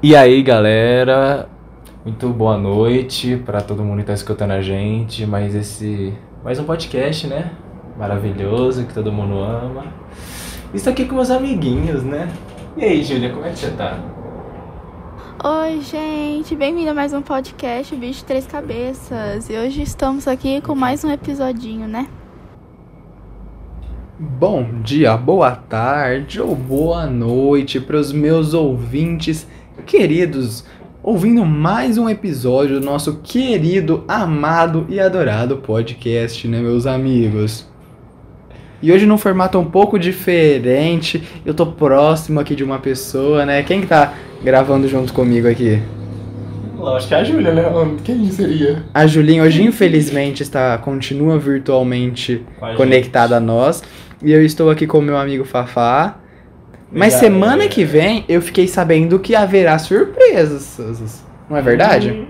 E aí, galera? Muito boa noite para todo mundo que tá escutando a gente. Mais esse. Mais um podcast, né? Maravilhoso, que todo mundo ama. Estou aqui com meus amiguinhos, né? E aí, Júlia, como é que você tá? Oi, gente, bem-vindo a mais um podcast Bicho de Três Cabeças. E hoje estamos aqui com mais um episodinho, né? Bom dia, boa tarde ou boa noite para os meus ouvintes queridos, ouvindo mais um episódio do nosso querido, amado e adorado podcast, né, meus amigos? E hoje num formato um pouco diferente, eu tô próximo aqui de uma pessoa, né? Quem que tá gravando junto comigo aqui? Lógico que é a Júlia, né? Quem seria? A Julinha hoje infelizmente está continua virtualmente a conectada a nós. E eu estou aqui com o meu amigo Fafá. Mas semana é. que vem eu fiquei sabendo que haverá surpresas. Não é verdade?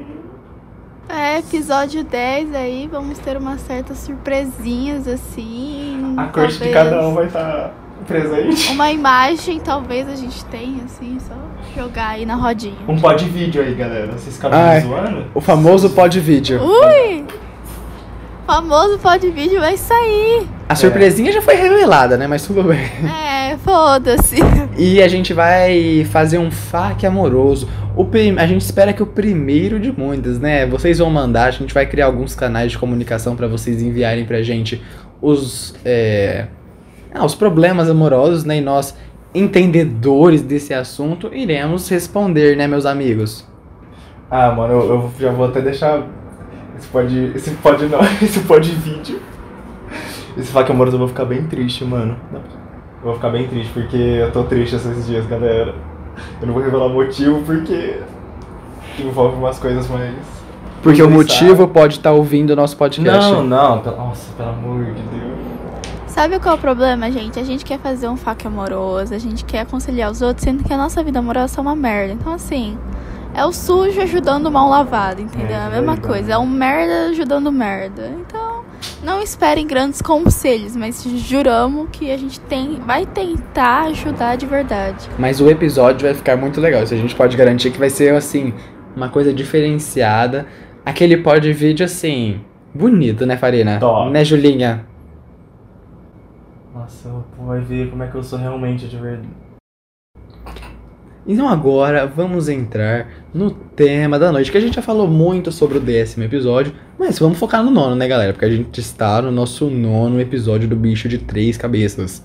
É, episódio 10 aí, vamos ter umas certas surpresinhas assim. A corte de cada um vai estar presente. Uma imagem, talvez a gente tenha, assim, só jogar aí na rodinha. Um pod vídeo aí, galera. Vocês ficaram me zoando? O famoso pod vídeo. Ui! Famoso pod vídeo vai sair. A surpresinha já foi revelada, né? Mas tudo bem. É, foda-se. E a gente vai fazer um fac amoroso. O prim- A gente espera que o primeiro de muitas, né? Vocês vão mandar, a gente vai criar alguns canais de comunicação pra vocês enviarem pra gente os, é, ah, os problemas amorosos, né? E nós, entendedores desse assunto, iremos responder, né, meus amigos? Ah, mano, eu, eu já vou até deixar. Esse pode. Esse pode não, esse pode vídeo. Esse faca amoroso eu vou ficar bem triste, mano. Eu vou ficar bem triste porque eu tô triste esses dias, galera. Eu não vou revelar o motivo porque envolve umas coisas mais. Porque o motivo pode estar ouvindo o nosso podcast. Não, não, pelo- nossa, pelo amor de Deus. Sabe qual é o problema, gente? A gente quer fazer um fac amoroso, a gente quer aconselhar os outros, sendo que a nossa vida amorosa é uma merda. Então, assim, é o sujo ajudando o mal lavado, entendeu? É, É a mesma coisa, é um merda ajudando merda. Então, não esperem grandes conselhos, mas juramos que a gente tem, vai tentar ajudar de verdade. Mas o episódio vai ficar muito legal. Isso a gente pode garantir que vai ser, assim, uma coisa diferenciada. Aquele pod vídeo, assim, bonito, né, Farina? Top. Né, Julinha? Nossa, o povo vai ver como é que eu sou realmente de verdade. Então agora vamos entrar no tema da noite, que a gente já falou muito sobre o décimo episódio, mas vamos focar no nono, né, galera? Porque a gente está no nosso nono episódio do Bicho de Três Cabeças.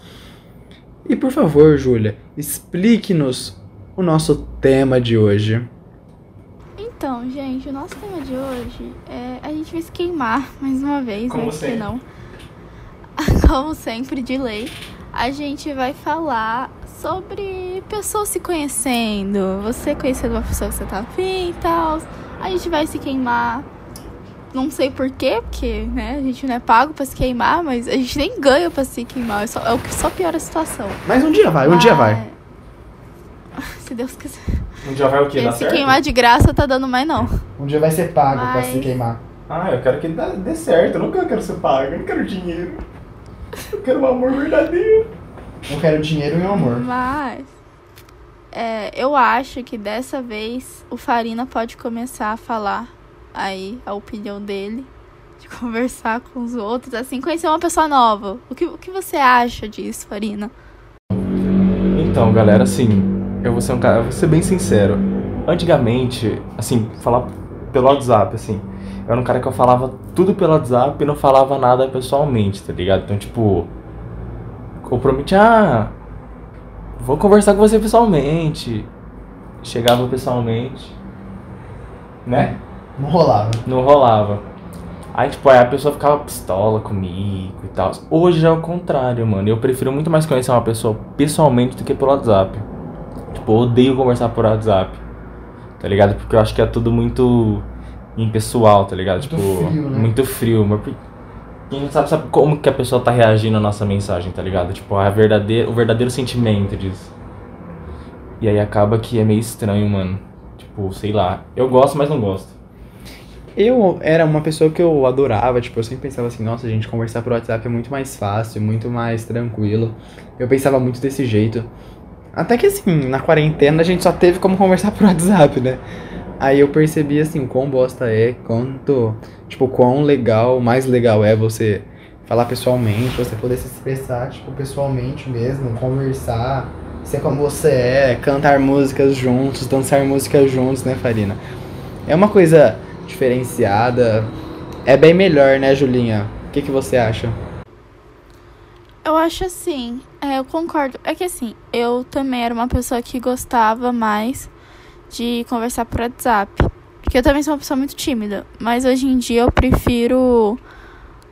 E por favor, Júlia, explique-nos o nosso tema de hoje. Então, gente, o nosso tema de hoje é a gente vai se queimar mais uma vez, Como né? Sempre. não? Como sempre, de lei, a gente vai falar sobre pessoas se conhecendo. Você conhecendo uma pessoa que você tá afim e tal. A gente vai se queimar. Não sei porquê, porque né, a gente não é pago pra se queimar, mas a gente nem ganha pra se queimar. É, só, é o que só piora a situação. Mas um dia vai, um dia vai. Mas- Se Deus quiser. Um dia vai o quê? Dá se certo? queimar de graça tá dando mais não. Um dia vai ser pago pra Mas- se queimar. Ah, eu quero que dê certo. Eu nunca quero ser pago. Eu não quero dinheiro. Eu quero um amor verdadeiro. Eu quero dinheiro e amor. Mas é, eu acho que dessa vez o Farina pode começar a falar aí a opinião dele, de conversar com os outros, assim, conhecer uma pessoa nova. O que, o que você acha disso, Farina? Então, galera, assim, eu vou ser um cara, eu vou ser bem sincero. Antigamente, assim, falar pelo WhatsApp, assim, eu era um cara que eu falava tudo pelo WhatsApp e não falava nada pessoalmente, tá ligado? Então, tipo, eu prometi, ah, vou conversar com você pessoalmente. Chegava pessoalmente, né? Não rolava. Não rolava. Aí, tipo, aí a pessoa ficava pistola comigo e tal. Hoje é o contrário, mano. Eu prefiro muito mais conhecer uma pessoa pessoalmente do que pelo WhatsApp. Tipo, eu odeio conversar por WhatsApp. Tá ligado? Porque eu acho que é tudo muito impessoal, tá ligado? Muito tipo, frio, né? muito frio. Mas quem não sabe, sabe como que a pessoa tá reagindo à nossa mensagem, tá ligado? Tipo, a verdadeira, o verdadeiro sentimento disso. E aí acaba que é meio estranho, mano. Tipo, sei lá. Eu gosto, mas não gosto. Eu era uma pessoa que eu adorava, tipo, eu sempre pensava assim, nossa, gente, conversar por WhatsApp é muito mais fácil, muito mais tranquilo. Eu pensava muito desse jeito. Até que assim, na quarentena a gente só teve como conversar por WhatsApp, né? Aí eu percebi assim, quão bosta é, quanto, tipo, quão legal, mais legal é você falar pessoalmente, você poder se expressar, tipo, pessoalmente mesmo, conversar, ser como você é, cantar músicas juntos, dançar músicas juntos, né, Farina? É uma coisa diferenciada, é bem melhor, né, Julinha? O que, que você acha? Eu acho assim, é, eu concordo. É que assim, eu também era uma pessoa que gostava mais de conversar por WhatsApp. Porque eu também sou uma pessoa muito tímida. Mas hoje em dia eu prefiro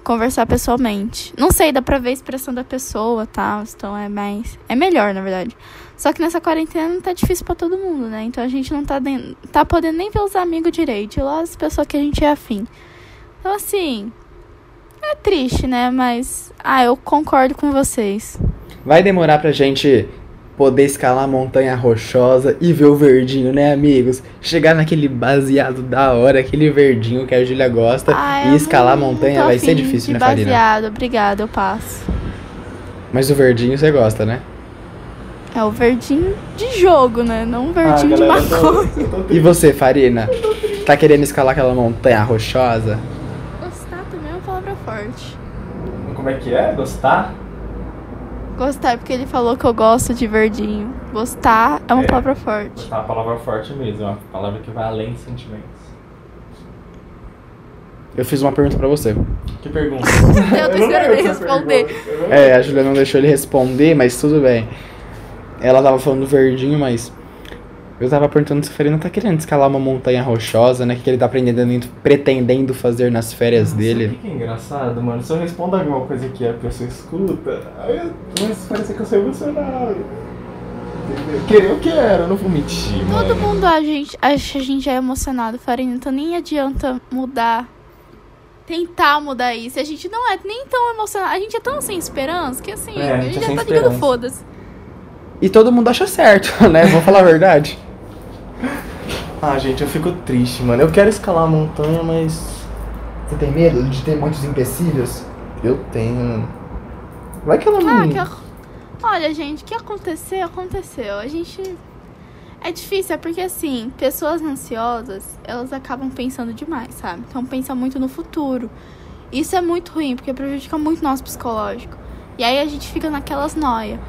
conversar pessoalmente. Não sei, dá pra ver a expressão da pessoa, tal, tá? então é mais. É melhor, na verdade. Só que nessa quarentena tá difícil para todo mundo, né? Então a gente não tá, de... tá podendo nem ver os amigos direito. Lá as pessoas que a gente é afim. Então, assim. É triste, né? Mas. Ah, eu concordo com vocês. Vai demorar pra gente poder escalar a montanha rochosa e ver o verdinho, né, amigos? Chegar naquele baseado da hora, aquele verdinho que a Júlia gosta Ah, e escalar a montanha vai ser difícil, de né, Farina? baseado. Obrigada, eu passo. Mas o verdinho você gosta, né? É o verdinho de jogo, né? Não o verdinho de Ah, galera, eu tô- maconha. eu tô E você, Farina? Tá querendo escalar aquela montanha rochosa? Gostar também é uma palavra forte. Como é que é? Gostar? Gostar, porque ele falou que eu gosto de verdinho. Gostar é uma É. palavra forte. Gostar é uma palavra forte mesmo, é uma palavra que vai além de sentimentos. Eu fiz uma pergunta pra você. Que pergunta? Eu tô esperando ele responder. É, a Julia não deixou ele responder, mas tudo bem. Ela tava falando do verdinho, mas. Eu tava perguntando se o Farina tá querendo escalar uma montanha rochosa, né? O que ele tá pretendendo, pretendendo fazer nas férias Sabe dele. o que é engraçado, mano? Se eu respondo alguma coisa que a pessoa escuta, aí eu- mas parece que eu sou emocionado. Entendeu? Querer eu quero, eu não vou mentir, Todo mano. mundo a gente, acha que a gente é emocionado, Farina, então nem adianta mudar. Tentar mudar isso. A gente não é nem tão emocionado. A gente é tão sem esperança que assim, É, a a gente gente é já tá ligando foda-se. E todo mundo acha certo, né? Vou falar a verdade. Ah, gente, eu fico triste, mano. Eu quero escalar a montanha, mas Você tem medo de ter muitos empecilhos? eu tenho. Vai que ela Ah, não. que ac- Olha, gente, o que aconteceu, aconteceu. A gente. É difícil, é porque assim, pessoas ansiosas, elas acabam pensando demais, sabe? Então pensa muito no futuro. Isso é muito ruim, porque prejudica muito nosso psicológico. E aí a gente fica naquelas noia.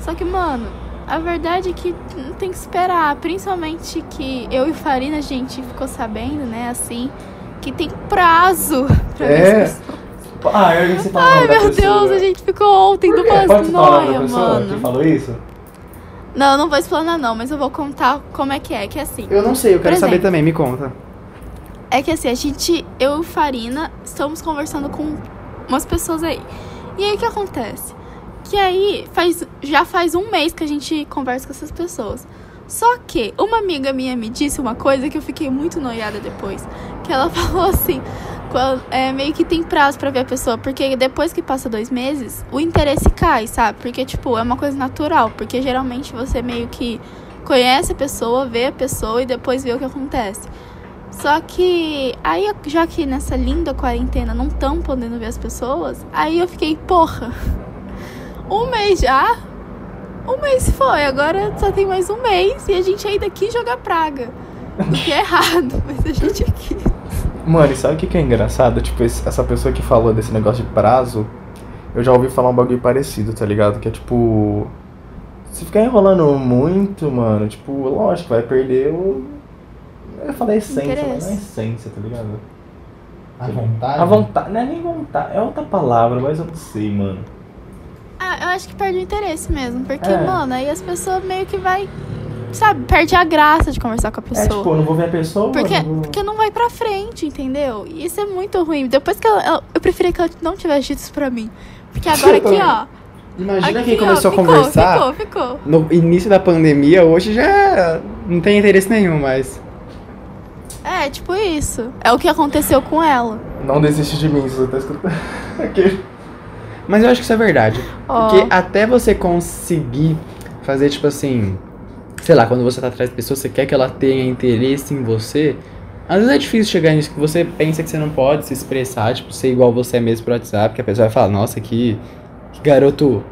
Só que, mano, a verdade é que tem que esperar. Principalmente que eu e Farina, a gente ficou sabendo, né, assim, que tem prazo pra É. Ah, eu você Ai, meu Deus, a gente ficou ontem noia, pessoa mano. que falou isso? Não, eu não vou explanar não, mas eu vou contar como é que é, que é assim. Eu não sei, eu quero Por saber exemplo. também, me conta. É que assim, a gente, eu e Farina, estamos conversando com umas pessoas aí. E aí o que acontece? Que aí faz, já faz um mês que a gente conversa com essas pessoas. Só que uma amiga minha me disse uma coisa que eu fiquei muito noiada depois. Que ela falou assim, é, meio que tem prazo pra ver a pessoa. Porque depois que passa dois meses, o interesse cai, sabe? Porque, tipo, é uma coisa natural. Porque geralmente você meio que conhece a pessoa, vê a pessoa e depois vê o que acontece. Só que aí, já que nessa linda quarentena não estão podendo ver as pessoas, aí eu fiquei, porra, um mês já? Um mês foi, agora só tem mais um mês e a gente ainda aqui joga praga. O que é errado, mas a gente aqui. Mano, e sabe o que que é engraçado? Tipo, essa pessoa que falou desse negócio de prazo, eu já ouvi falar um bagulho parecido, tá ligado? Que é tipo. Se ficar enrolando muito, mano, tipo, lógico, vai perder o. Eu ia falar essência, mas não é essência, tá ligado? A vontade? A vontade. Não é nem vontade, é outra palavra, mas eu não sei, mano. Ah, eu acho que perde o interesse mesmo, porque, É. mano, aí as pessoas meio que vai, sabe, perde a graça de conversar com a É pessoa. tipo, eu não vou ver a pessoa, Porque, eu não vou... porque não vai pra frente, entendeu? E isso é muito ruim. Depois que ela, ela- eu preferia que ela não tivesse dito isso pra mim. Porque agora aqui, ó. Imagina aqui, quem começou ó, a ficou, conversar Ficou, ficou. no início da pandemia, hoje já não tem interesse nenhum mais. É, tipo isso. É o que aconteceu com ela. Não desiste de mim, se você tá escutando. Aquele- Mas eu acho que isso é verdade. Ó. Porque até você conseguir fazer, tipo assim, sei lá, quando você tá atrás de pessoa, você quer que ela tenha interesse em você. Às vezes é difícil chegar nisso que você pensa que você não pode se expressar, tipo, ser igual você é mesmo pro WhatsApp, que a pessoa vai falar, nossa, que, que garoto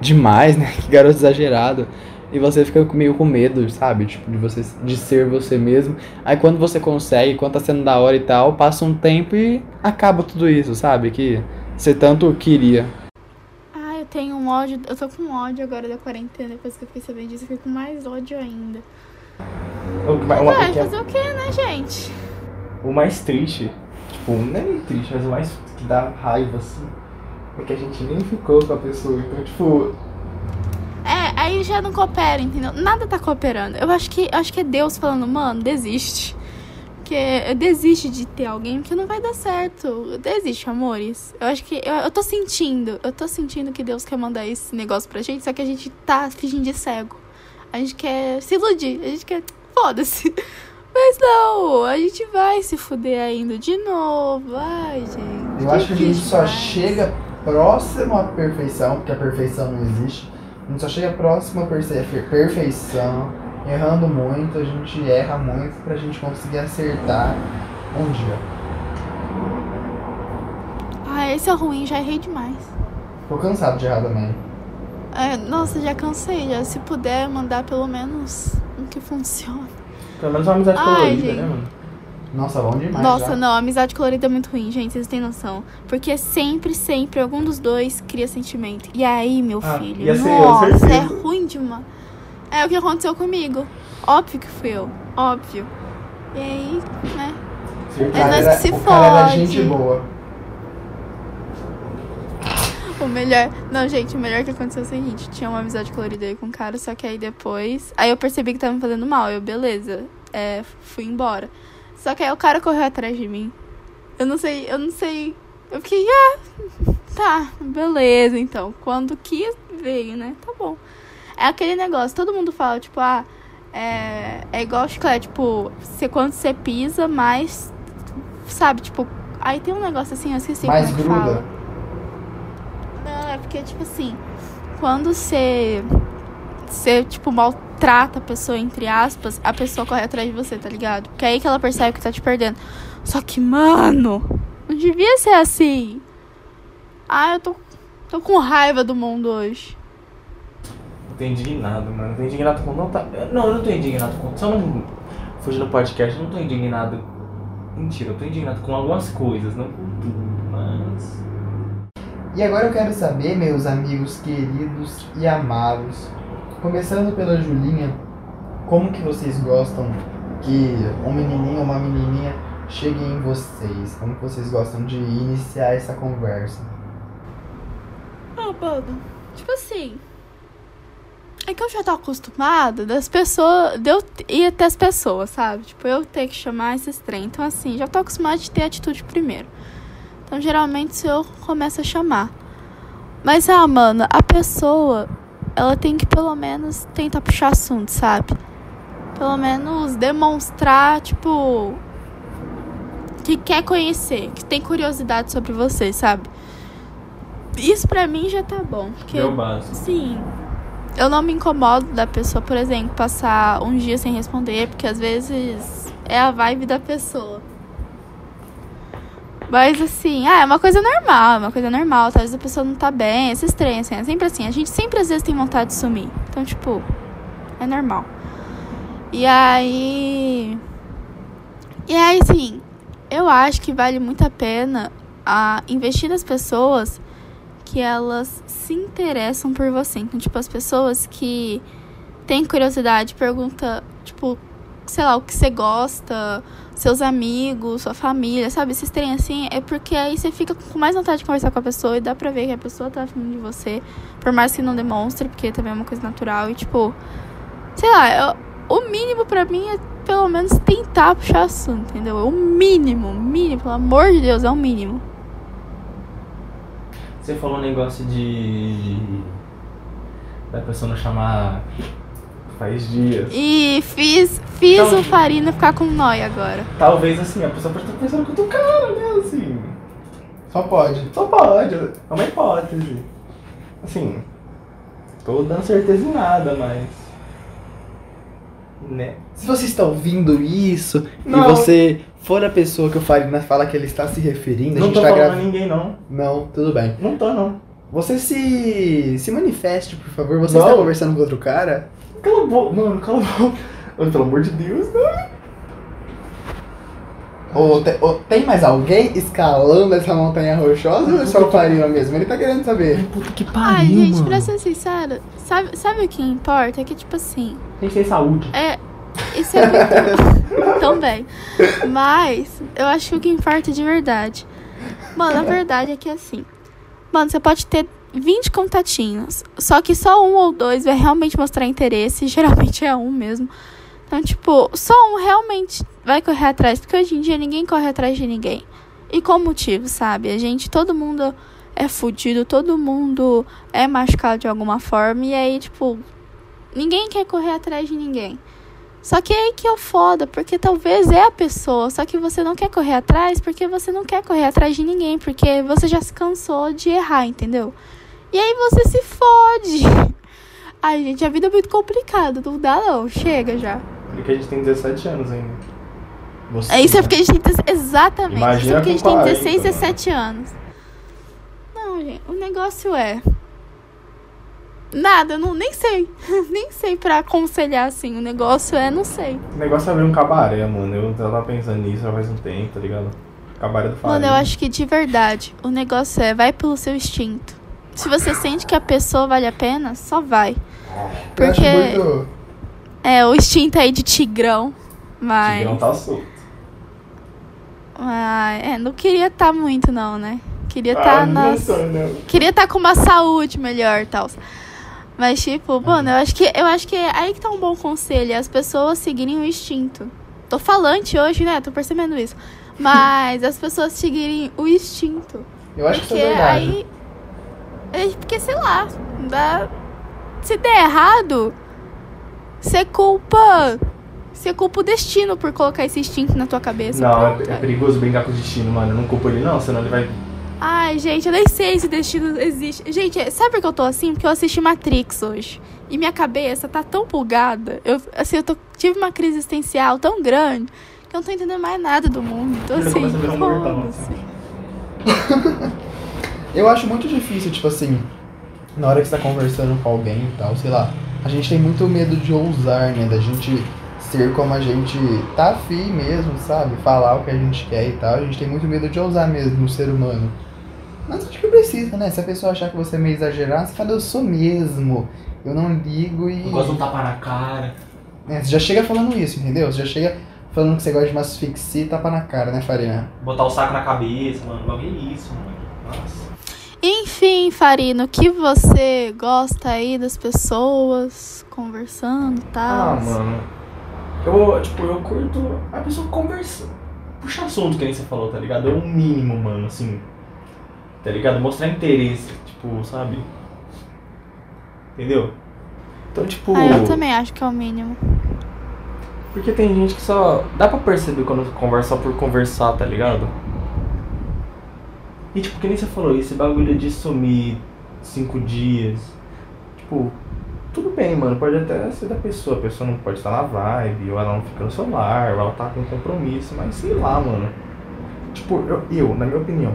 demais, né? Que garoto exagerado. e você fica meio com medo, sabe? Tipo, de você de ser você mesmo. Aí quando você consegue, quando tá sendo da hora e tal, passa um tempo e acaba tudo isso, sabe? Que você tanto queria. Ah, eu tenho um ódio. Eu tô com ódio agora da quarentena. Depois que eu fiquei sabendo disso, eu fiquei com mais ódio ainda. Vai é- fazer o que, né, gente? o mais triste, tipo, não é nem triste, mas o mais que dá raiva, assim, é que a gente nem ficou com a pessoa. Então, tipo, É, aí já não coopera, entendeu? Nada tá cooperando. Eu acho que, eu acho que é Deus falando, mano, desiste. Porque desiste de ter alguém porque não vai dar certo. Desiste, amores. Eu acho que. Eu, eu tô sentindo. Eu tô sentindo que Deus quer mandar esse negócio pra gente, só que a gente tá fingindo de cego. A gente quer se iludir. A gente quer. Foda-se. Mas não, a gente vai se fuder ainda de novo. Ai, gente. Eu acho que a gente só chega próximo à perfeição, porque a perfeição não existe. A gente só chega próximo à perce- perfeição, errando muito, a gente erra muito pra gente conseguir acertar um dia. Ah, esse é ruim, já errei demais. Tô cansado de errar também. É, nossa, já cansei. Já se puder mandar pelo menos um que funcione. pelo menos uma amizade Ai, colorida, gente. né, mano? Nossa, bom demais. Nossa, já. não, amizade colorida é muito ruim, gente, vocês têm noção. Porque sempre, sempre, algum dos dois cria sentimento. E aí, meu Ah, filho, ia ser eu, nossa, é ruim demais. É o que aconteceu comigo. Óbvio que fui eu, óbvio. E aí, né? O cara, nós que se o cara fode. gente boa. O melhor. Não, gente, o melhor que aconteceu é o seguinte: tinha uma amizade colorida aí com um cara, só que aí depois. Aí eu percebi que tava me fazendo mal. Eu, beleza. É, fui embora. Só que aí o cara correu atrás de mim. Eu não sei, eu não sei. Eu fiquei, ah, tá, beleza, então. Quando quis, veio, né? Tá bom. É aquele negócio, todo mundo fala, tipo, ah, é, é igual chiclete, tipo, você, quando você pisa, mais. Sabe, tipo. Aí tem um negócio assim, eu esqueci Mais como é que gruda. fala. Não, é porque, tipo assim, quando você. Você, tipo, maltrata a pessoa, entre aspas, a pessoa corre atrás de você, tá ligado? Porque é aí que ela percebe que tá te perdendo. Só que, mano, não devia ser assim. Ah, eu tô, tô com raiva do mundo hoje. Eu tô indignado, mano. Eu tô indignado com. Não, tá... não, eu não tô indignado com. Só não. Fugindo do podcast, eu não tô indignado. Mentira, eu tô indignado com algumas coisas, não com tudo, mas. E agora eu quero saber, meus amigos queridos e amados, começando pela Julinha, como que vocês gostam que um menininho ou uma menininha chegue em vocês? Como que vocês gostam de iniciar essa conversa? Ah, mano, tipo assim. É que eu já tô acostumada das pessoas. De eu ir até as pessoas, sabe? Tipo, eu ter que chamar esses trem. Então, assim, já tô acostumada de ter atitude primeiro. Então, geralmente, se eu começo a chamar. Mas, ah, mano, a pessoa, ela tem que pelo menos tentar puxar assunto, sabe? Pelo menos demonstrar, tipo. Que quer conhecer, que tem curiosidade sobre você, sabe? Isso pra mim já tá bom. Porque, Meu básico. sim, eu não me incomodo da pessoa, por exemplo, passar um dia sem responder, porque às vezes é a vibe da pessoa. Mas assim, ah, é uma coisa normal, é uma coisa normal. Talvez a pessoa não tá bem, esses trem, assim, é sempre assim. A gente sempre às vezes tem vontade de sumir. Então, tipo, é normal. E aí. E aí, assim, eu acho que vale muito a pena a investir nas pessoas que elas se interessam por você. Então, tipo, as pessoas que têm curiosidade, pergunta, tipo, sei lá, o que você gosta, seus amigos, sua família, sabe? Esses trem assim, é porque aí você fica com mais vontade de conversar com a pessoa e dá pra ver que a pessoa tá afim de você, por mais que não demonstre, porque também é uma coisa natural e, tipo, sei lá, eu- o mínimo pra mim é pelo menos tentar puxar assunto, entendeu? É o mínimo, mínimo, pelo amor de Deus, é o mínimo. Você falou um negócio de. da pessoa não chamar. faz dias. E fiz, fiz Então- o Farina ficar com nóia agora. Talvez assim, a pessoa pode estar pensando que eu tô cara, né? Assim. Só pode. Só pode, é uma hipótese. Assim. Tô dando certeza em nada, mas. Né? Se você está ouvindo isso Não. e você for a pessoa que o Farina fala que ele está se referindo, a Não gente tô tá falando a gravando. ninguém, não. Não, tudo bem. Não tô, não. Você se, se manifeste, por favor. Você Não. está conversando com outro cara? Cala a boca. Mano, cala a boca. Mano, pelo amor de Deus, não. Ou, te- ou tem mais alguém escalando essa montanha rochosa ou é só o Farina mesmo? Ele tá querendo saber. Puta que Ai, gente, pra ser sincero, sabe, sabe o que importa? É que, tipo assim, Tem que ter saúde. é. É. Também. Mas, eu acho que o que importa de verdade. Mano, a verdade é que assim. Mano, você pode ter 20 contatinhos. Só que só um ou dois vai realmente mostrar interesse. Geralmente é um mesmo. Então, tipo, só um realmente vai correr atrás. Porque hoje em dia ninguém corre atrás de ninguém. E com motivo, sabe? A gente, todo mundo é fudido, todo mundo é machucado de alguma forma. E aí, tipo, ninguém quer correr atrás de ninguém. Só que é aí que é o foda, porque talvez é a pessoa, só que você não quer correr atrás porque você não quer correr atrás de ninguém, porque você já se cansou de errar, entendeu? E aí você se fode. Ai, gente, a vida é muito complicada, não dá não, chega já. Porque a gente tem 17 anos ainda. Você, É isso é né? porque a gente tem. Exatamente. Imagina isso é porque a gente tem 40, 16, mano. 17 anos. Não, gente, o negócio é. Nada, eu não, nem sei. nem sei pra aconselhar assim. O negócio é, não sei. O negócio é abrir um cabaré, mano. Eu tava pensando nisso já faz um tempo, tá ligado? Cabaré do Farinha. Mano, eu acho que de verdade, o negócio é vai pelo seu instinto. Se você sente que a pessoa vale a pena, só vai. Porque muito. é o instinto aí de tigrão. Mas. Tigrão tá solto. mas é, não queria estar muito, não, né? Queria estar Ah, nas. não, não. Queria estar com uma saúde melhor e tal. Mas, tipo, mano, eu acho que eu acho que é aí que tá um bom conselho, é as pessoas seguirem o instinto. Tô falante hoje, né? Tô percebendo isso. Mas as pessoas seguirem o instinto. Eu acho que isso Porque é verdade. aí. é porque, sei lá, dá, se der errado, você culpa. Você culpa o destino por colocar esse instinto na tua cabeça. Não, é, é perigoso brincar com o destino, mano. Eu não culpo ele, não, senão ele vai. Ai, gente, eu nem sei se destino existe. Gente, sabe por que eu tô assim? Porque eu assisti Matrix hoje. E minha cabeça tá tão bugada. Eu, assim, eu tô, tive uma crise existencial tão grande que eu não tô entendendo mais nada do mundo. Então, Ele assim, foda-se. Eu acho muito difícil, tipo assim, na hora que você tá conversando com alguém e tal, sei lá. A gente tem muito medo de ousar, né? Da gente ser como a gente tá afim mesmo, sabe? Falar o que a gente quer e tal. A gente tem muito medo de ousar mesmo no ser humano. Mas acho que precisa, né? Se a pessoa achar que você é meio exagerado, você fala, eu sou mesmo. Eu não ligo e. Eu gosto de um tapa na cara. É, você já chega falando isso, entendeu? Você já chega falando que você gosta de umas fixie e tapa na cara, né, Farina? Botar o saco na cabeça, mano. Logo é isso, mano. Nossa. Enfim, Farino, o que você gosta aí das pessoas conversando e tal? Ah, mano. Eu, tipo, eu curto a pessoa conversa. Puxa assunto, que nem você falou, tá ligado? É o mínimo, mano, assim. Tá ligado? Mostrar interesse, tipo, sabe? Entendeu? Então, tipo. Ah, eu também acho que é o mínimo. Porque tem gente que só. Dá pra perceber quando conversa só por conversar, tá ligado? E tipo, que nem você falou, esse bagulho de sumir cinco dias. Tipo, tudo bem, mano. Pode até ser da pessoa. A pessoa não pode estar na vibe, ou ela não fica no celular, ou ela tá com compromisso, mas sei lá, mano. Tipo, eu, eu na minha opinião,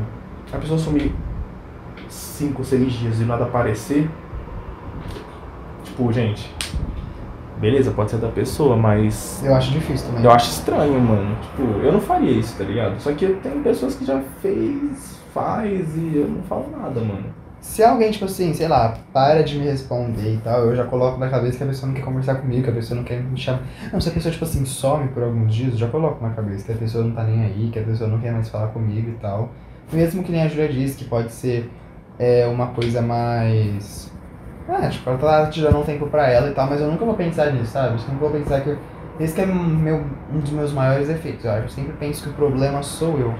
a pessoa sumir cinco, seis dias e nada aparecer. Tipo, gente. Beleza, pode ser da pessoa, mas Eu acho difícil também. eu acho estranho, mano. Tipo, eu não faria isso, tá ligado? Só que tem pessoas que já fez, faz e eu não falo nada, mano. Se alguém, tipo assim, sei lá, para de me responder e tal, eu já coloco na cabeça que a pessoa não quer conversar comigo, que a pessoa não quer me chamar. Não, se a pessoa, tipo assim, some por alguns dias, eu já coloco na cabeça que a pessoa não tá nem aí, que a pessoa não quer mais falar comigo e tal. Mesmo que nem a Julia disse, que pode ser é, uma coisa mais. Ah, tipo, ela tá tirando um tempo pra ela e tal, mas eu nunca vou pensar nisso, sabe? Eu nunca vou pensar que. Esse que é meu, um dos meus maiores efeitos, eu acho. Eu sempre penso que o problema sou eu.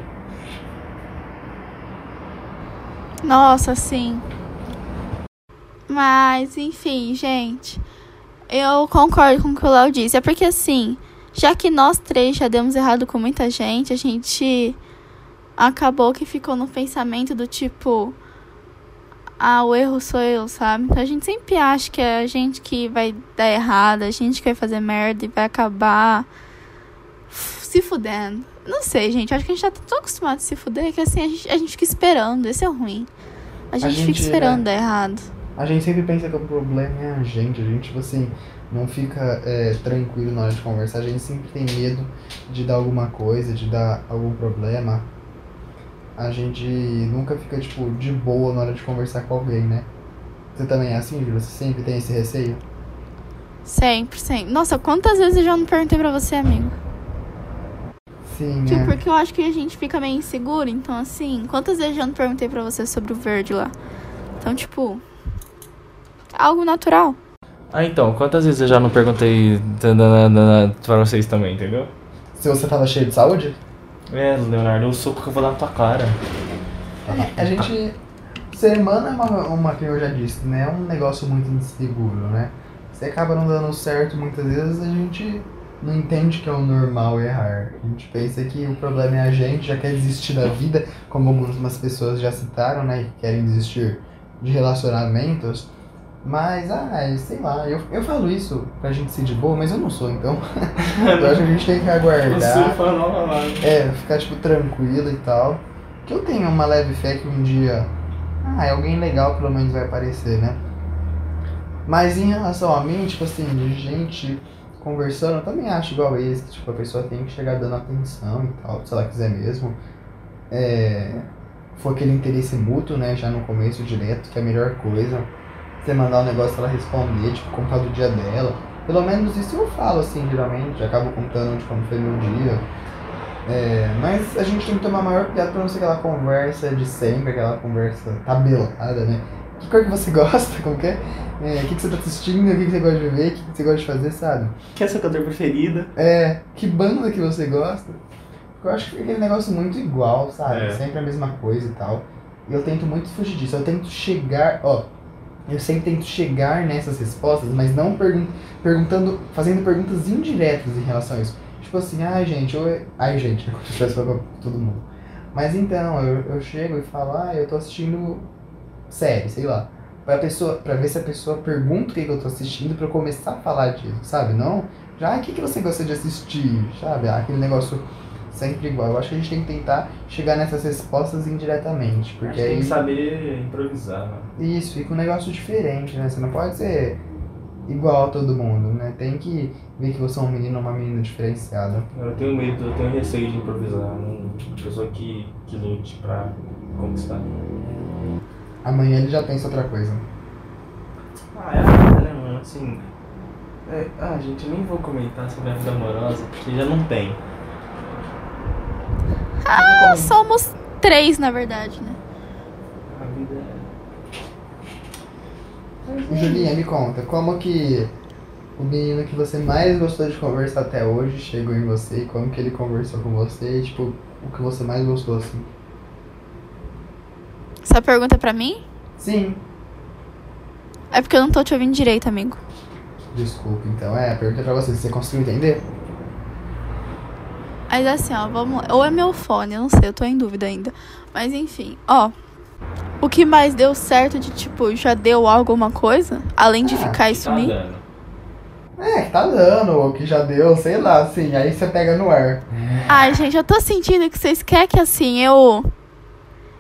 Nossa, sim. Mas, enfim, gente. Eu concordo com o que o Léo disse. É porque, assim, já que nós três já demos errado com muita gente, a gente acabou que ficou no pensamento do tipo. Ah, o erro sou eu, sabe? Então a gente sempre acha que é a gente que vai dar errado, a gente que vai fazer merda e vai acabar se fudendo. Não sei, gente. Acho que a gente tá tão acostumado a se fuder que assim a gente, a gente fica esperando. Esse é ruim. A gente, gente, fica esperando é- dar errado. A gente sempre pensa que o problema é a gente, a gente, tipo assim, não fica é, tranquilo na hora de conversar. A gente sempre tem medo de dar alguma coisa, de dar algum problema. A gente nunca fica, tipo, de boa na hora de conversar com alguém, né? Você também é assim, Júlia? Você sempre tem esse receio? Sempre, sempre. Nossa, quantas vezes eu já não perguntei pra você, amigo? Sim, Tipo, é. porque eu acho que a gente fica meio inseguro, então assim, quantas vezes eu já não perguntei pra você sobre o verde lá? Então, tipo, algo natural. Ah, então, quantas vezes eu já não perguntei pra vocês também, entendeu? Se você tava cheio de saúde? É, Leonardo, o soco que eu vou dar na tua cara. É, a gente. Ser humano é uma, uma que eu já disse, né? É um negócio muito inseguro, né? Você acaba não dando certo muitas vezes, a gente não entende que é o normal errar. A gente pensa que o problema é a gente, já quer desistir da vida, como algumas pessoas já citaram, né? Que querem desistir de relacionamentos. Mas, ah, sei lá, eu, eu falo isso pra gente ser de boa, mas eu não sou, então. eu acho que a gente tem que aguardar. É, ficar, tipo, tranquilo e tal. Que eu tenho uma leve fé que um dia. Ah, é alguém legal pelo menos vai aparecer, né? Mas em relação a mim, tipo assim, de gente conversando, eu também acho igual esse, que tipo, a pessoa tem que chegar dando atenção e tal, se ela quiser mesmo. É. For aquele interesse mútuo, né? Já no começo, direto, que é a melhor coisa. Você mandar um negócio ela responder, tipo, contar do dia dela. Pelo menos isso eu falo, assim, geralmente. Acabo contando de como foi meu dia. É, mas a gente tem que tomar maior cuidado pra não ser aquela conversa de sempre, aquela conversa tabelada, né? Que cor que você gosta? Como que é? É, O que, que você tá assistindo? O que, que você gosta de ver? O que, que você gosta de fazer, sabe? Que é a sua cantora preferida? É, que banda que você gosta? Eu acho que fica aquele negócio muito igual, sabe? É. Sempre a mesma coisa e tal. E eu tento muito fugir disso. Eu tento chegar, ó. Eu sempre tento chegar nessas respostas, mas não pergun perguntando, fazendo perguntas indiretas em relação a isso. Tipo assim, ai gente, eu. Ai gente, falando pra todo mundo. Mas então, eu, eu chego e falo, ah, eu tô assistindo série, sei lá. Pra, pessoa, pra ver se a pessoa pergunta o que, que eu tô assistindo pra eu começar a falar disso, sabe? Não, já, ah, o que, que você gosta de assistir, sabe? Ah, Aquele negócio sempre igual. Eu acho que a gente tem que tentar chegar nessas respostas indiretamente, porque aí saber improvisar, né? isso fica um negócio diferente, né? Você não pode ser igual a todo mundo, né? Tem que ver que você é um menino ou uma menina diferenciada. Eu tenho medo, eu tenho receio de improvisar. Uma pessoa que, que lute pra conquistar. Amanhã ele já pensa outra coisa. Ah, é a vida, né, mano? Assim. é- ah, gente, eu nem vou comentar sobre a vida amorosa, porque já não tem. Ah, somos três, na verdade, né? A vida é. Julinha, me conta, como que o menino que você mais gostou de conversar até hoje chegou em você e como que ele conversou com você e, tipo, o que você mais gostou, assim? Essa pergunta é pra mim? Sim. É porque eu não tô te ouvindo direito, amigo. Desculpa, então. É, a pergunta é pra você. Você conseguiu entender? Mas assim, ó, vamos. Ou é meu fone, eu não sei, eu tô em dúvida ainda. Mas enfim, ó. O que mais deu certo de, tipo, já deu alguma coisa? Além de Ah, ficar e Tá sumir? dando. É, que tá dando, ou que já deu, sei lá, assim. Aí você pega no ar. Ai, gente, eu tô sentindo que vocês querem que assim, eu.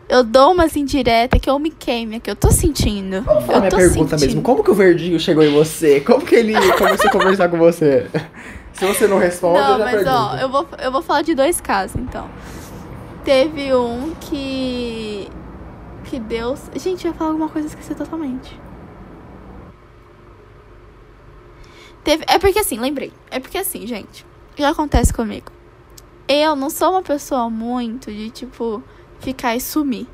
Eu dou umas indiretas, que eu me queime aqui. Eu tô sentindo. Vamos falar minha pergunta sentindo. mesmo. Como que o verdinho chegou em você? Como que ele começou a conversar com você? Se você não responde, Não, eu já mas pergunto. ó, eu vou, eu vou falar de dois casos, então. Teve um que. Que Deus. Gente, eu ia falar alguma coisa e esqueci totalmente. Teve. É porque assim, lembrei. É porque assim, gente. O que acontece comigo? Eu não sou uma pessoa muito de, tipo, ficar e sumir.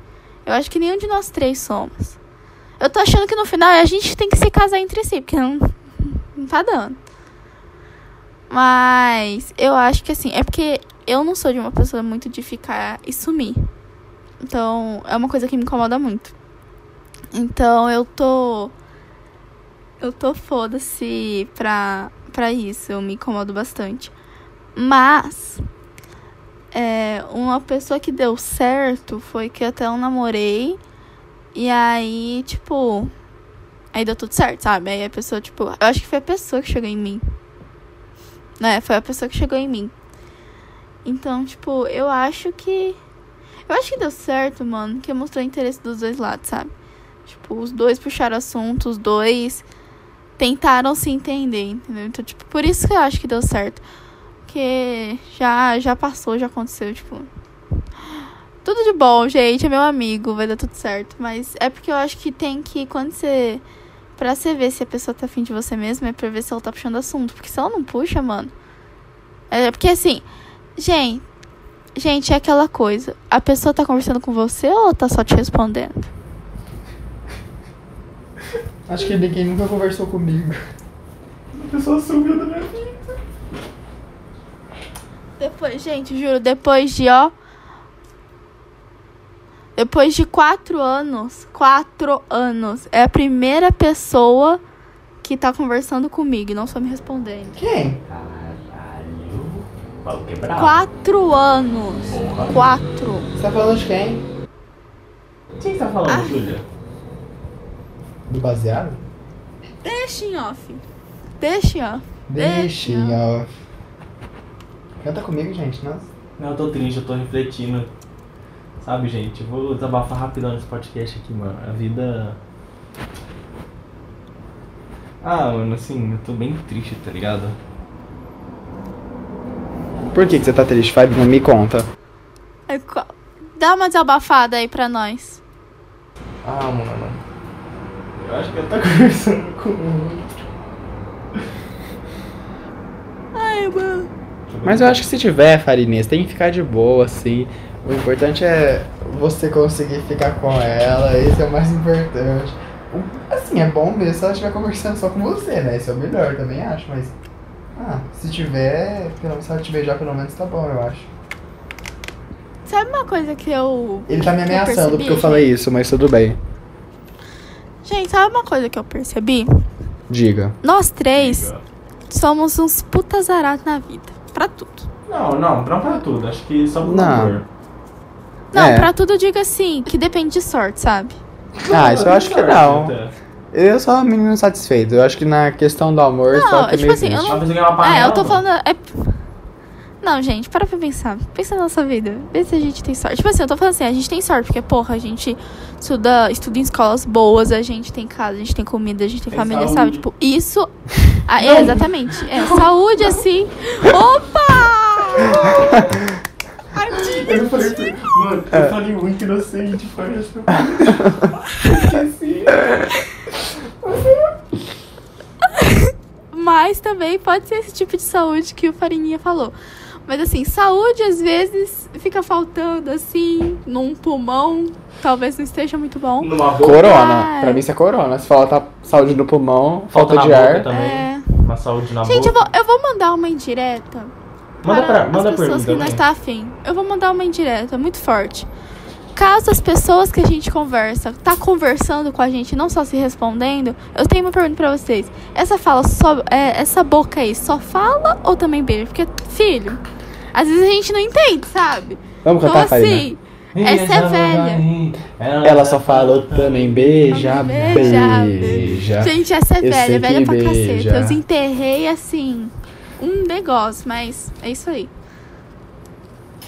Eu acho que nenhum de nós três somos. Eu tô achando que no final a gente tem que se casar entre si, porque não, não tá dando. Mas eu acho que assim, é porque eu não sou de uma pessoa muito de ficar e sumir. Então, é uma coisa que me incomoda muito. Então, eu tô. Eu tô foda-se pra, pra isso. Eu me incomodo bastante. Mas. É, uma pessoa que deu certo foi que até eu namorei. E aí, tipo. Aí deu tudo certo, sabe? Aí a pessoa, tipo. Eu acho que foi a pessoa que chegou em mim. Né? Foi a pessoa que chegou em mim. Então, tipo, eu acho que. Eu acho que deu certo, mano. Que mostrou interesse dos dois lados, sabe? Tipo, os dois puxaram assunto, os dois tentaram se entender, entendeu? Então, tipo, por isso que eu acho que deu certo. Porque já, já passou, já aconteceu, tipo. Tudo de bom, gente, é meu amigo, vai dar tudo certo. Mas é porque eu acho que tem que, quando você. Pra você ver se a pessoa tá afim de você mesmo, é pra ver se ela tá puxando assunto. Porque se ela não puxa, mano. É porque assim. Gente. Gente, é aquela coisa. A pessoa tá conversando com você ou ela tá só te respondendo? Acho que ninguém nunca conversou comigo. A pessoa sumiu da minha vida. Depois, gente, juro, depois de, ó. Depois de quatro anos, quatro anos, é a primeira pessoa que tá conversando comigo e não só me respondendo. Quem? Caralho. Falo quebrado. Quatro anos. Porra. Quatro. Você tá falando de quem? Quem você tá falando, Ah. Júlia? Do baseado? Deixa em off. Deixa em off. Deixa, Deixa. ó. Canta comigo, gente, nossa. Não, eu tô triste, eu tô refletindo. Sabe, gente? Eu vou desabafar rapidão nesse podcast aqui, mano. A vida. Ah, mano, assim, eu tô bem triste, tá ligado? Por que, que você tá triste, Fábio? Me conta. É, Dá uma desabafada aí pra nós. Ah, mano. Eu acho que eu tô conversando com o Ai, mano. Mas eu acho que se tiver, Farinês, tem que ficar de boa, assim. O importante é você conseguir ficar com ela, esse é o mais importante. Assim, é bom mesmo se ela estiver conversando só com você, né? Isso é o melhor, também acho, mas. Ah, se tiver, pelo menos se ela te beijar, pelo menos tá bom, eu acho. Sabe uma coisa que eu. Ele tá me ameaçando percebi, Porque eu falei isso, mas tudo bem. Gente, sabe uma coisa que eu percebi? Diga. Nós três somos uns putas arados na vida. Pra tudo. Não, não, não pra tudo. Acho que só pro Não. amor. Não, É. pra tudo eu digo assim, que depende de sorte, sabe? Ah, isso eu acho que não. Até. Eu sou um menino satisfeito. Eu acho que na questão do amor, Não, só que tipo não assim, eu não-. É, eu tô falando. É... Não, gente, para pra pensar. Pensa na nossa vida. Vê se a gente tem sorte. Tipo assim, eu tô falando assim, a gente tem sorte, porque, porra, a gente estuda, estuda em escolas boas, a gente tem casa, a gente tem comida, a gente tem, Tem família, saúde. sabe? Tipo, isso. Ah, é, exatamente. É, saúde, assim. Opa! Eu falei, mano, É. eu falei muito inocente, parece. Esqueci. Mas também pode ser esse tipo de saúde que o Farinha falou. Mas assim, saúde às vezes fica faltando assim, num pulmão, talvez não esteja muito bom. Numa boca. Corona. Ah, Pra mim isso é corona. Se falta saúde no pulmão, falta, na de boca ar. também. É. Uma saúde na Gente, eu boca. vou, eu vou mandar uma indireta Manda para pra, manda as pessoas que não vai. está afim. Eu vou mandar uma indireta muito forte. Caso as pessoas que a gente conversa, tá conversando com a gente, não só se respondendo, eu tenho uma pergunta pra vocês. Essa fala só, é, essa boca aí, só fala ou também beija? Porque, filho, às vezes a gente não entende, sabe? Vamos Então cantar, Farina? assim, essa é velha. Ela só falou também beija, Beija, beija. Gente, essa é Eu velha, velha pra beija. caceta. Eu desenterrei assim, um negócio, mas é isso aí.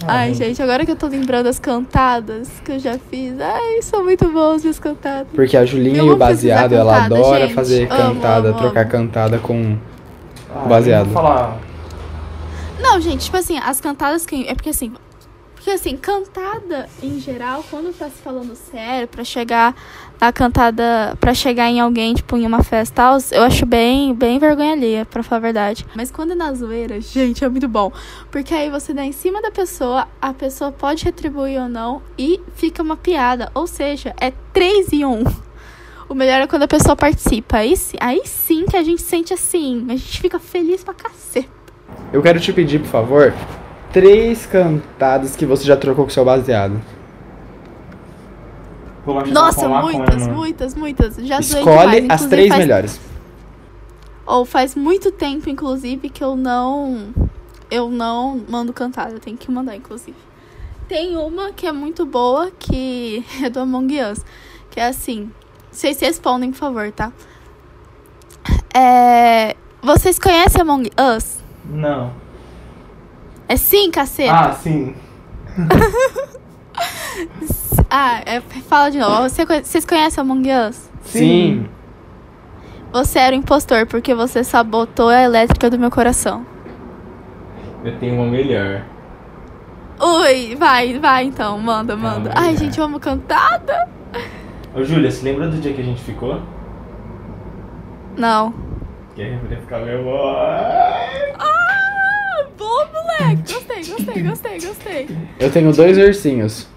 Ai, gente, agora que eu tô lembrando as cantadas que eu já fiz. Ai, são muito boas as cantadas. Porque a Julinha e o baseado, ela cantada, adora gente. fazer Amo, cantada, amo, trocar amo. cantada com. Ah, Baseado. eu vou falar. Não, gente, tipo assim, as cantadas que. É porque assim. Porque assim, cantada em geral, quando tá se falando sério, pra chegar na cantada, pra chegar em alguém, tipo, em uma festa e tal, eu acho bem, bem vergonha alheia, pra falar a verdade. Mas quando é na zoeira, gente, é muito bom. Porque aí você dá em cima da pessoa, a pessoa pode retribuir ou não, e fica uma piada. Ou seja, é três em um. O melhor é quando a pessoa participa. Aí, aí sim que a gente sente assim, a gente fica feliz pra cacete. Eu quero te pedir, por favor, três cantadas que você já trocou com seu baseado. Nossa, muitas, mano. muitas, muitas. Já zoei Escolhe demais. as três faz, melhores. Ou faz muito tempo, inclusive, que eu não. Eu não mando cantada. Eu tenho que mandar, inclusive. Tem uma que é muito boa, que é do Among Us. Que é assim. Vocês se respondem, por favor, tá? É. Vocês conhecem Among Us? Não. É sim, caceta? Ah, sim. Ah, é, fala de novo. Você Vocês conhecem Among Us? Sim. Você era o impostor porque você sabotou a elétrica do meu coração. Eu tenho uma melhor. Ui, vai, vai então, manda, manda. Ai, gente, vamos cantada? Ô, Júlia, você lembra do dia que a gente ficou? Não. Que a ficar meio... Ah, bom, moleque. Gostei, gostei, gostei, gostei. Eu tenho dois ursinhos.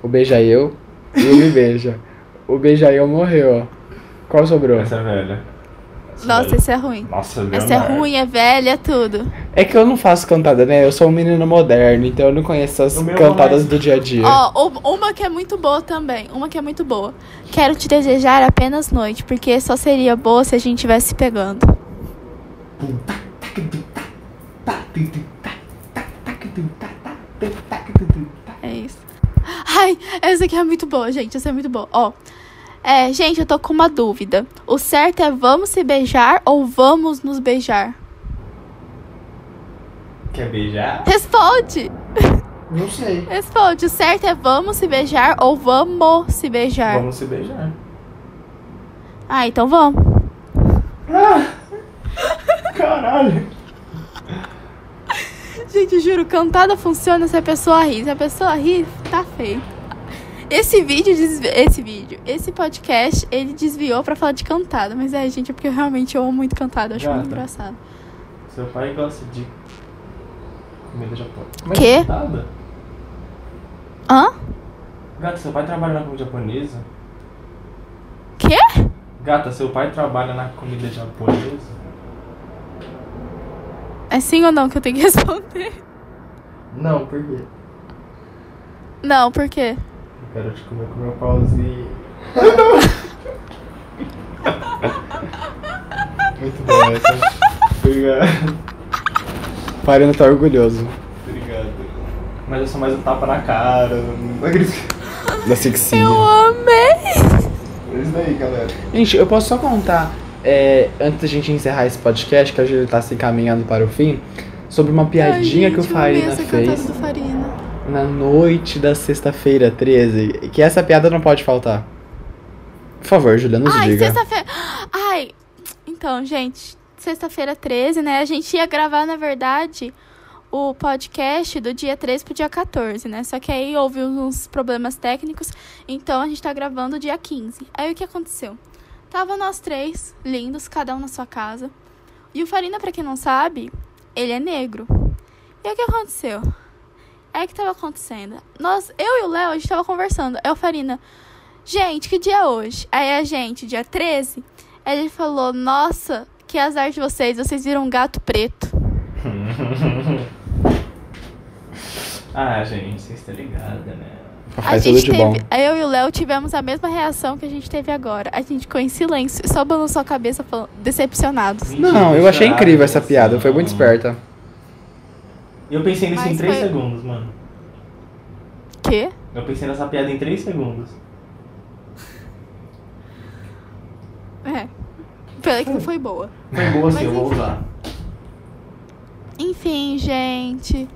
O beija eu e o me beija. O beija eu morreu, ó. Qual sobrou? Essa é velha. Essa Nossa, velha. esse é ruim. Nossa, Essa é ruim, é velha, é tudo. É que eu não faço cantada, né? Eu sou um menino moderno, então eu não conheço as cantadas mais- do dia a dia. Ó, um- uma que é muito boa também. Uma que é muito boa. Quero te desejar apenas noite, porque só seria boa se a gente estivesse se pegando. É isso. Ai, essa aqui é muito boa, gente. Essa é muito boa. Ó. É, gente, eu tô com uma dúvida. O certo é vamos se beijar ou vamos nos beijar? Quer beijar? Responde! Não sei. Responde. O certo é vamos se beijar ou vamos se beijar? Vamos se beijar. Ah, então vamos. Caralho. Gente, juro, cantada funciona se a pessoa ri. Se a pessoa ri, tá feio. Esse vídeo, desvi... esse vídeo, esse podcast, ele desviou pra falar de cantada. Mas é, gente, é porque eu realmente amo muito cantada. Eu acho muito Gata. engraçado. Seu pai gosta de comida japonesa. Quê? Cantada? Hã? Gata, seu pai trabalha na comida japonesa? Quê? Gata, seu pai trabalha na comida japonesa? É sim ou não que eu tenho que responder? Não, por quê? Não, por quê? Eu quero te comer com meu pauzinho. Muito bom essa. Obrigado. Farina tá orgulhoso Obrigado. Mas eu sou mais um tapa na cara. Não acredito. da Sixinha. Eu amei! É isso daí, galera. Gente, eu posso só contar, é, antes da gente encerrar esse podcast, que a gente tá se encaminhando para o fim, sobre uma piadinha Ai, que o gente, eu amei Farina fez do Farina. na noite da sexta-feira 13. Que essa piada não pode faltar. Por favor, Julia, nos Ai, diga. sexta-feira. Ai, então, gente, sexta-feira 13, né? A gente ia gravar, na verdade, o podcast do dia 13 pro dia 14, né? Só que aí houve uns problemas técnicos, então a gente tá gravando dia 15. Aí o que aconteceu? Tava nós três, lindos, cada um na sua casa. E o Farina, pra quem não sabe, ele é negro. E o que aconteceu? É que tava acontecendo. Nós, eu e o Léo, a gente tava conversando. É o Farina. Gente, que dia é hoje? Aí a gente, dia 13, ele falou: Nossa, que azar de vocês, vocês viram um gato preto. ah, gente, vocês estão ligados, né? A gente de bom. teve, eu e o Léo tivemos a mesma reação que a gente teve agora. A gente ficou em silêncio, só balançou a cabeça falando, decepcionados. Não, eu achei incrível essa piada, foi muito esperta. Eu pensei nisso em Mas 3 foi- segundos, mano. Quê? Eu pensei nessa piada em 3 segundos. É. Pela que não foi boa. Foi boa sim, Mas eu vou usar. Enfim, gente.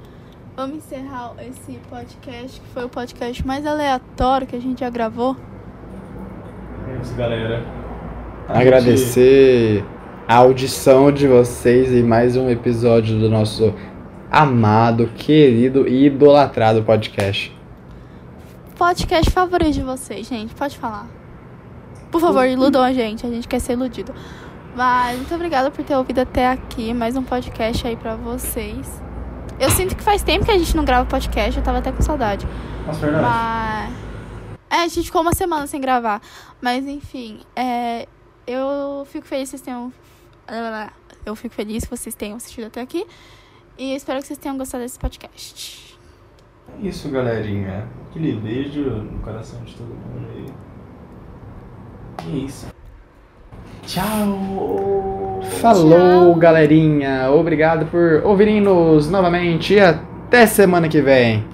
Vamos encerrar esse podcast, que foi o podcast mais aleatório que a gente já gravou. É isso, galera. A Agradecer a audição de vocês em mais um episódio do nosso amado, querido e idolatrado podcast. Podcast favorito de vocês, gente. Pode falar. Por favor, iludam a gente. A gente quer ser iludido. Mas muito obrigada por ter ouvido até aqui. Mais um podcast aí pra vocês. Eu sinto que faz tempo que a gente não grava podcast. Eu tava até com saudade. Nossa, verdade. Mas. É, a gente ficou uma semana sem gravar. Mas enfim, é, eu fico feliz que vocês tenham. Eu fico feliz que vocês tenham assistido até aqui. E espero que vocês tenham gostado desse podcast. É isso, galerinha. Aquele beijo no coração de todo mundo aí. E é isso. Tchau! Falou, Tchau. galerinha. Obrigado por ouvirem-nos novamente e até semana que vem.